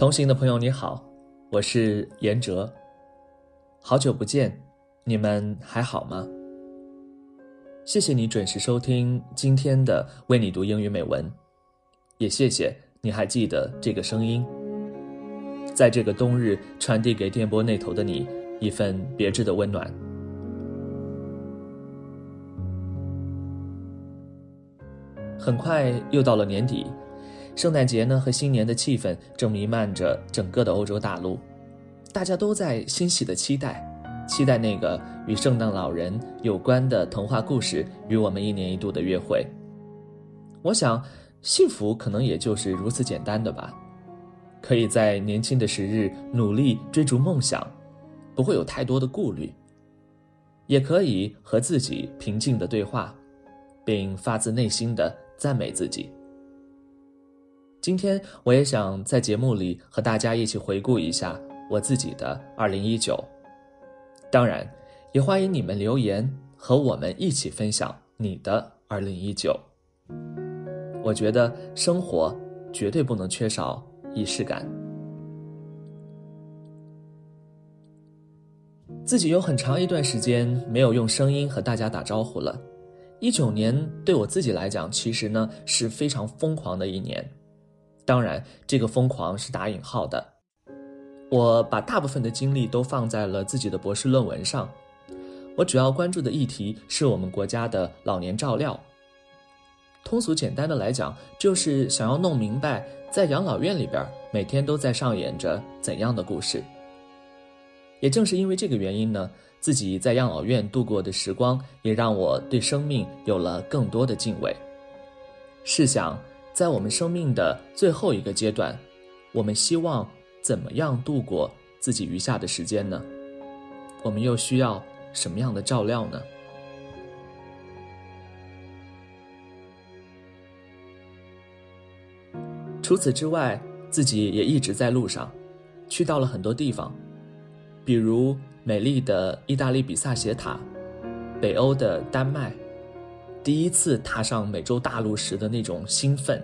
同行的朋友你好，我是严哲。好久不见，你们还好吗？谢谢你准时收听今天的为你读英语美文，也谢谢你还记得这个声音，在这个冬日传递给电波那头的你一份别致的温暖。很快又到了年底。圣诞节呢和新年的气氛正弥漫着整个的欧洲大陆，大家都在欣喜的期待，期待那个与圣诞老人有关的童话故事与我们一年一度的约会。我想，幸福可能也就是如此简单的吧，可以在年轻的时日努力追逐梦想，不会有太多的顾虑，也可以和自己平静的对话，并发自内心的赞美自己。今天我也想在节目里和大家一起回顾一下我自己的二零一九，当然，也欢迎你们留言和我们一起分享你的二零一九。我觉得生活绝对不能缺少仪式感。自己有很长一段时间没有用声音和大家打招呼了。一九年对我自己来讲，其实呢是非常疯狂的一年。当然，这个疯狂是打引号的。我把大部分的精力都放在了自己的博士论文上。我主要关注的议题是我们国家的老年照料。通俗简单的来讲，就是想要弄明白，在养老院里边每天都在上演着怎样的故事。也正是因为这个原因呢，自己在养老院度过的时光，也让我对生命有了更多的敬畏。试想。在我们生命的最后一个阶段，我们希望怎么样度过自己余下的时间呢？我们又需要什么样的照料呢？除此之外，自己也一直在路上，去到了很多地方，比如美丽的意大利比萨斜塔，北欧的丹麦。第一次踏上美洲大陆时的那种兴奋，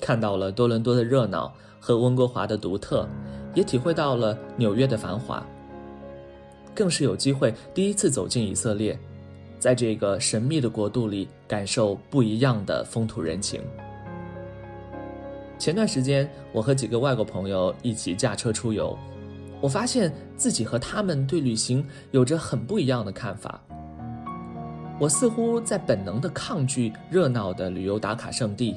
看到了多伦多的热闹和温哥华的独特，也体会到了纽约的繁华。更是有机会第一次走进以色列，在这个神秘的国度里感受不一样的风土人情。前段时间，我和几个外国朋友一起驾车出游，我发现自己和他们对旅行有着很不一样的看法。我似乎在本能地抗拒热闹的旅游打卡圣地，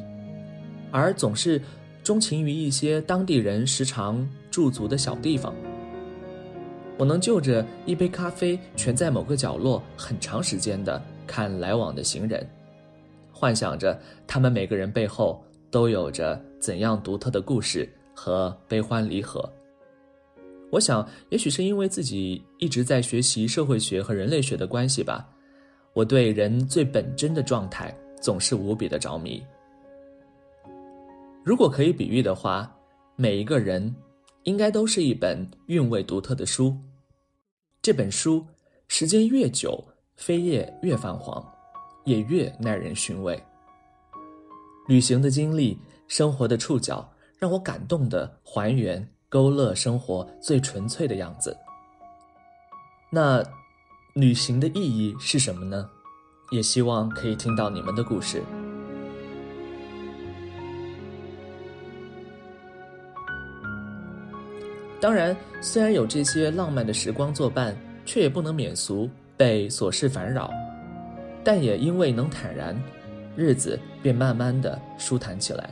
而总是钟情于一些当地人时常驻足的小地方。我能就着一杯咖啡，蜷在某个角落很长时间的看来往的行人，幻想着他们每个人背后都有着怎样独特的故事和悲欢离合。我想，也许是因为自己一直在学习社会学和人类学的关系吧。我对人最本真的状态总是无比的着迷。如果可以比喻的话，每一个人应该都是一本韵味独特的书。这本书时间越久，扉页越泛黄，也越耐人寻味。旅行的经历，生活的触角，让我感动的还原勾勒生活最纯粹的样子。那。旅行的意义是什么呢？也希望可以听到你们的故事。当然，虽然有这些浪漫的时光作伴，却也不能免俗被琐事烦扰。但也因为能坦然，日子便慢慢的舒坦起来。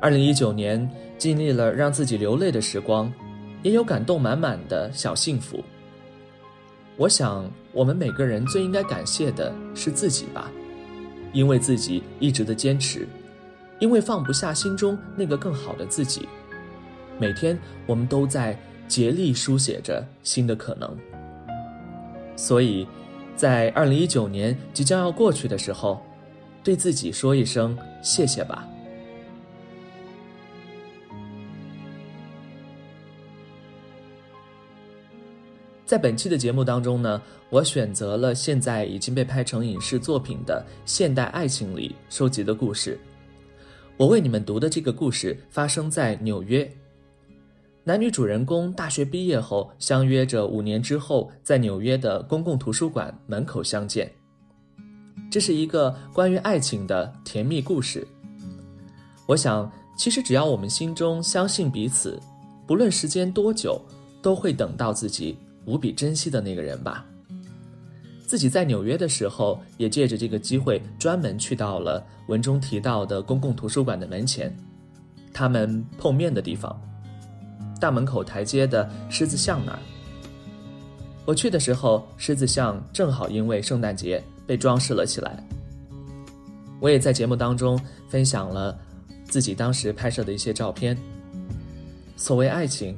二零一九年，经历了让自己流泪的时光，也有感动满满的小幸福。我想，我们每个人最应该感谢的是自己吧，因为自己一直的坚持，因为放不下心中那个更好的自己。每天，我们都在竭力书写着新的可能。所以，在二零一九年即将要过去的时候，对自己说一声谢谢吧。在本期的节目当中呢，我选择了现在已经被拍成影视作品的现代爱情里收集的故事。我为你们读的这个故事发生在纽约。男女主人公大学毕业后相约着五年之后在纽约的公共图书馆门口相见。这是一个关于爱情的甜蜜故事。我想，其实只要我们心中相信彼此，不论时间多久，都会等到自己无比珍惜的那个人吧。自己在纽约的时候，也借着这个机会专门去到了文中提到的公共图书馆的门前，他们碰面的地方。大门口台阶的狮子像那儿，我去的时候，狮子像正好因为圣诞节被装饰了起来。我也在节目当中分享了自己当时拍摄的一些照片。所谓爱情，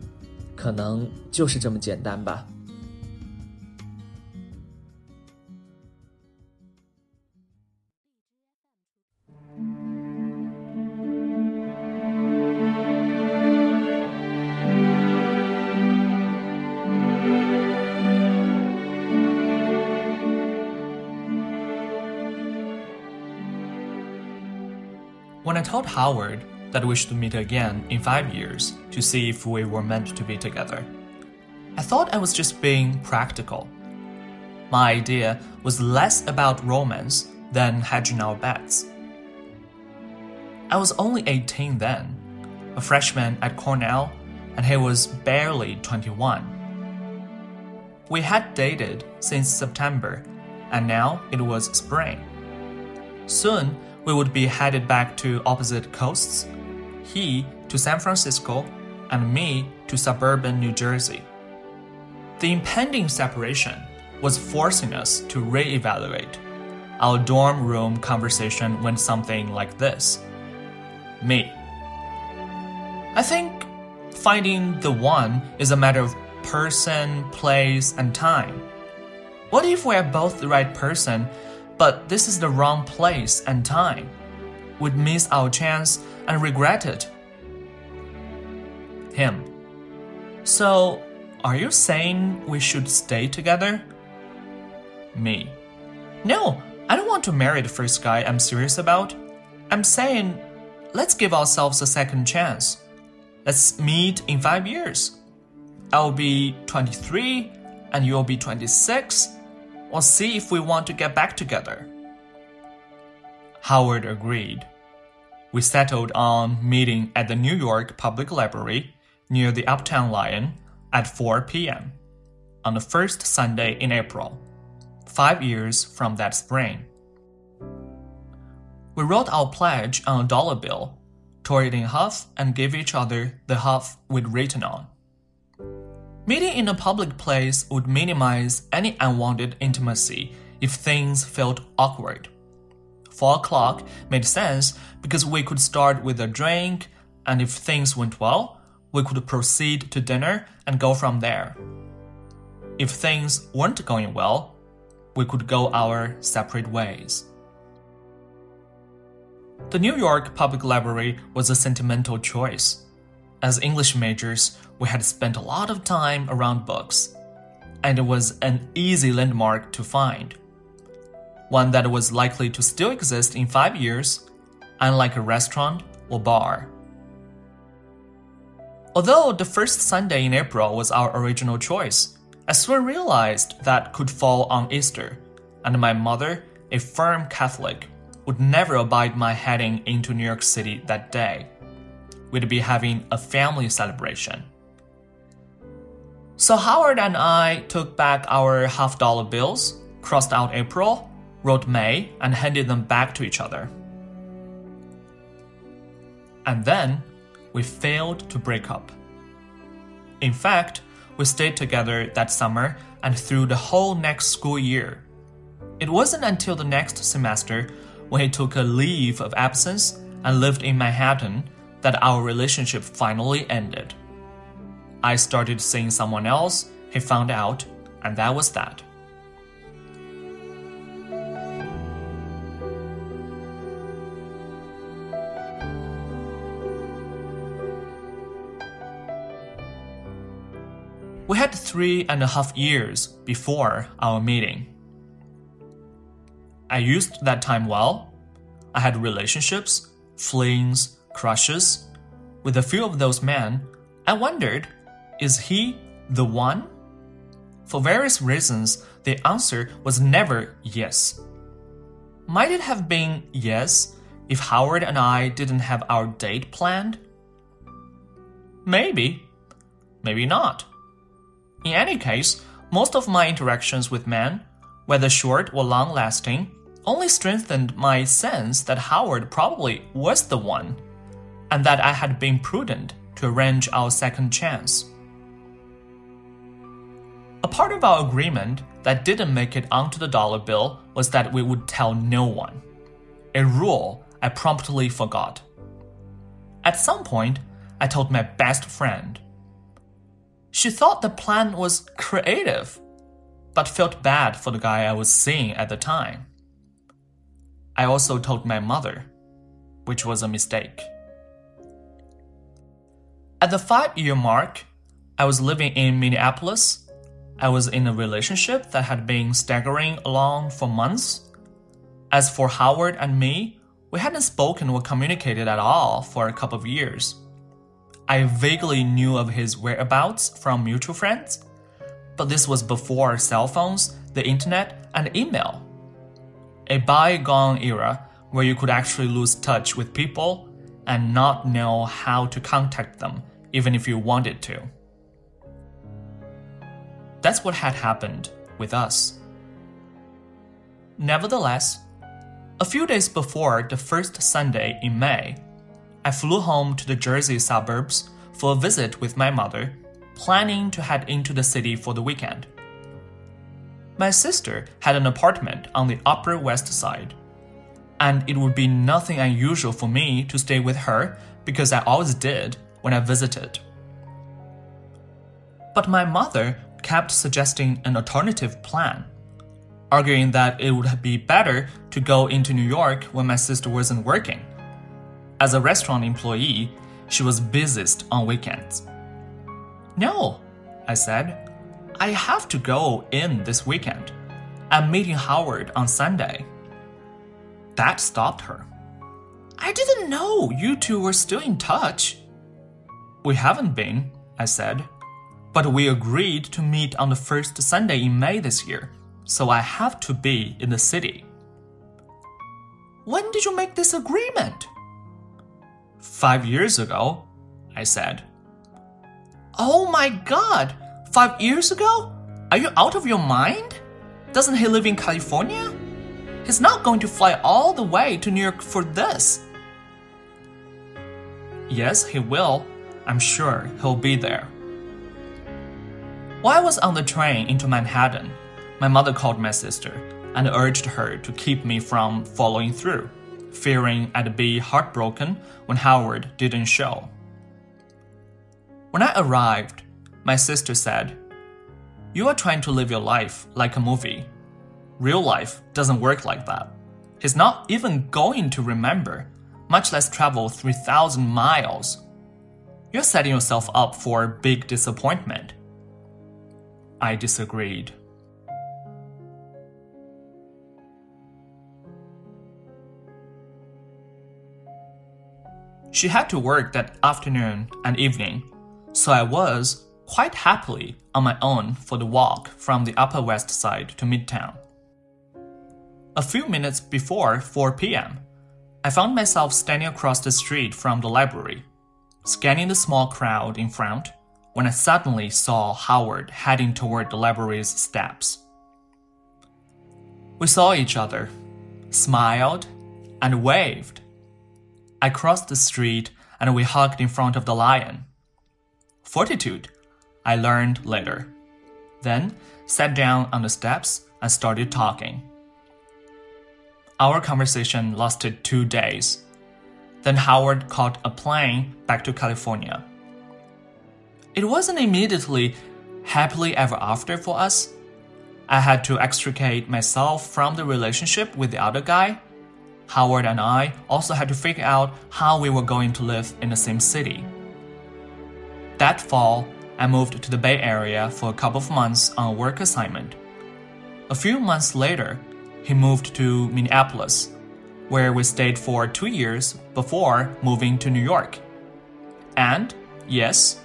可能就是这么简单吧。Told Howard that we should meet again in five years to see if we were meant to be together, I thought I was just being practical. My idea was less about romance than hedging our bets. I was only 18 then, a freshman at Cornell, and he was barely 21. We had dated since September, and now it was spring. Soon, we would be headed back to opposite coasts, he to San Francisco, and me to suburban New Jersey. The impending separation was forcing us to reevaluate. Our dorm room conversation went something like this Me. I think finding the one is a matter of person, place, and time. What if we are both the right person but this is the wrong place and time. We'd miss our chance and regret it. Him. So, are you saying we should stay together? Me. No, I don't want to marry the first guy I'm serious about. I'm saying, let's give ourselves a second chance. Let's meet in five years. I'll be 23 and you'll be 26 or see if we want to get back together. Howard agreed. We settled on meeting at the New York Public Library near the Uptown Lion at 4 p.m. on the first Sunday in April, five years from that spring. We wrote our pledge on a dollar bill, tore it in half, and gave each other the half we'd written on. Meeting in a public place would minimize any unwanted intimacy if things felt awkward. Four o'clock made sense because we could start with a drink, and if things went well, we could proceed to dinner and go from there. If things weren't going well, we could go our separate ways. The New York Public Library was a sentimental choice. As English majors, we had spent a lot of time around books, and it was an easy landmark to find. One that was likely to still exist in five years, unlike a restaurant or bar. Although the first Sunday in April was our original choice, I soon realized that could fall on Easter, and my mother, a firm Catholic, would never abide my heading into New York City that day. We'd be having a family celebration. So Howard and I took back our half dollar bills, crossed out April, wrote May, and handed them back to each other. And then we failed to break up. In fact, we stayed together that summer and through the whole next school year. It wasn't until the next semester, when he took a leave of absence and lived in Manhattan, that our relationship finally ended. I started seeing someone else, he found out, and that was that. We had three and a half years before our meeting. I used that time well. I had relationships, flings, crushes. With a few of those men, I wondered is he the one? For various reasons, the answer was never yes. Might it have been yes if Howard and I didn't have our date planned? Maybe. Maybe not. In any case, most of my interactions with men, whether short or long lasting, only strengthened my sense that Howard probably was the one, and that I had been prudent to arrange our second chance. A part of our agreement that didn't make it onto the dollar bill was that we would tell no one. A rule I promptly forgot. At some point, I told my best friend. She thought the plan was creative, but felt bad for the guy I was seeing at the time. I also told my mother, which was a mistake. At the five year mark, I was living in Minneapolis. I was in a relationship that had been staggering along for months. As for Howard and me, we hadn't spoken or communicated at all for a couple of years. I vaguely knew of his whereabouts from mutual friends, but this was before cell phones, the internet, and email. A bygone era where you could actually lose touch with people and not know how to contact them, even if you wanted to. That's what had happened with us. Nevertheless, a few days before the first Sunday in May, I flew home to the Jersey suburbs for a visit with my mother, planning to head into the city for the weekend. My sister had an apartment on the Upper West Side, and it would be nothing unusual for me to stay with her because I always did when I visited. But my mother kept suggesting an alternative plan, arguing that it would be better to go into New York when my sister wasn't working. As a restaurant employee, she was busiest on weekends. No, I said. I have to go in this weekend. I'm meeting Howard on Sunday. That stopped her. I didn't know you two were still in touch. We haven't been, I said. But we agreed to meet on the first Sunday in May this year, so I have to be in the city. When did you make this agreement? Five years ago, I said. Oh my god! Five years ago? Are you out of your mind? Doesn't he live in California? He's not going to fly all the way to New York for this. Yes, he will. I'm sure he'll be there. While I was on the train into Manhattan, my mother called my sister and urged her to keep me from following through, fearing I'd be heartbroken when Howard didn't show. When I arrived, my sister said, You are trying to live your life like a movie. Real life doesn't work like that. He's not even going to remember, much less travel 3,000 miles. You're setting yourself up for a big disappointment. I disagreed. She had to work that afternoon and evening, so I was, quite happily, on my own for the walk from the Upper West Side to Midtown. A few minutes before 4 p.m., I found myself standing across the street from the library, scanning the small crowd in front, when I suddenly saw Howard heading toward the library's steps. We saw each other, smiled, and waved. I crossed the street and we hugged in front of the lion. Fortitude, I learned later. Then sat down on the steps and started talking. Our conversation lasted two days. Then Howard caught a plane back to California. It wasn't immediately happily ever after for us. I had to extricate myself from the relationship with the other guy. Howard and I also had to figure out how we were going to live in the same city. That fall, I moved to the Bay Area for a couple of months on a work assignment. A few months later, he moved to Minneapolis, where we stayed for two years before moving to New York. And, yes,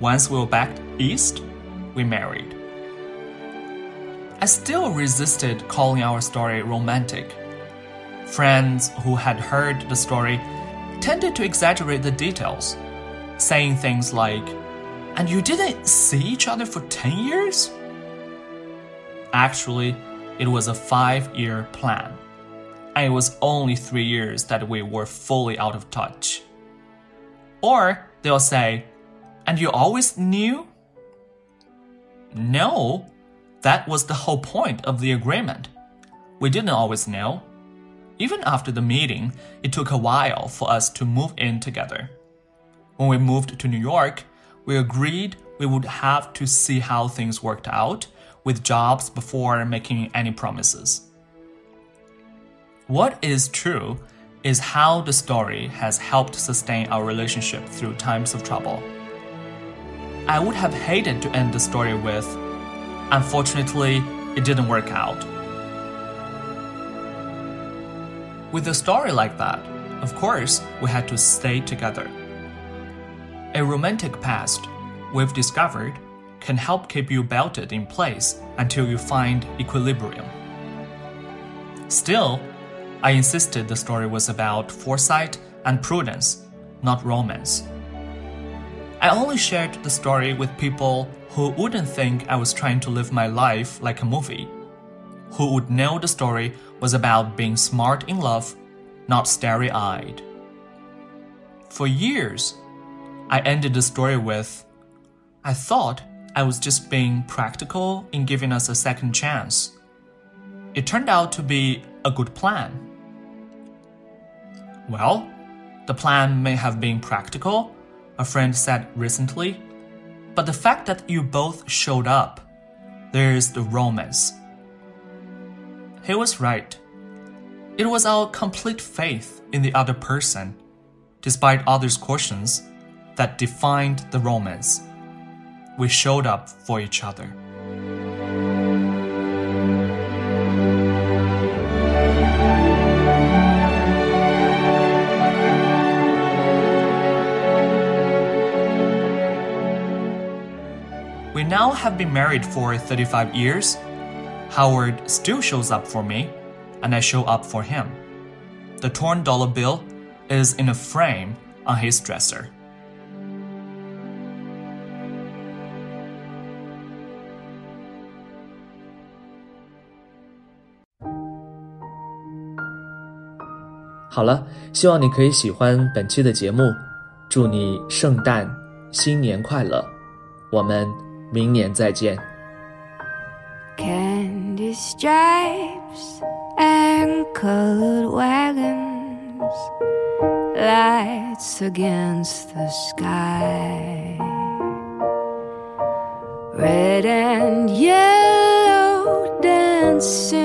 once we were back east, we married. I still resisted calling our story romantic. Friends who had heard the story tended to exaggerate the details, saying things like, And you didn't see each other for 10 years? Actually, it was a five year plan. And it was only three years that we were fully out of touch. Or they'll say, And you always knew? No, that was the whole point of the agreement. We didn't always know. Even after the meeting, it took a while for us to move in together. When we moved to New York, we agreed we would have to see how things worked out with jobs before making any promises. What is true is how the story has helped sustain our relationship through times of trouble. I would have hated to end the story with, unfortunately, it didn't work out. With a story like that, of course, we had to stay together. A romantic past, we've discovered, can help keep you belted in place until you find equilibrium. Still, I insisted the story was about foresight and prudence, not romance. I only shared the story with people who wouldn't think I was trying to live my life like a movie, who would know the story was about being smart in love, not starry eyed. For years, I ended the story with I thought I was just being practical in giving us a second chance. It turned out to be a good plan. Well, the plan may have been practical, a friend said recently, but the fact that you both showed up, there's the romance. He was right. It was our complete faith in the other person, despite others' cautions, that defined the romance. We showed up for each other. We now have been married for 35 years. Howard still shows up for me, and I show up for him. The torn dollar bill is in a frame on his dresser. 好了，希望你可以喜欢本期的节目，祝你圣诞新年快乐，我们 明年再见。 Candy stripes and colored wagons, lights against the sky, red and yellow dancing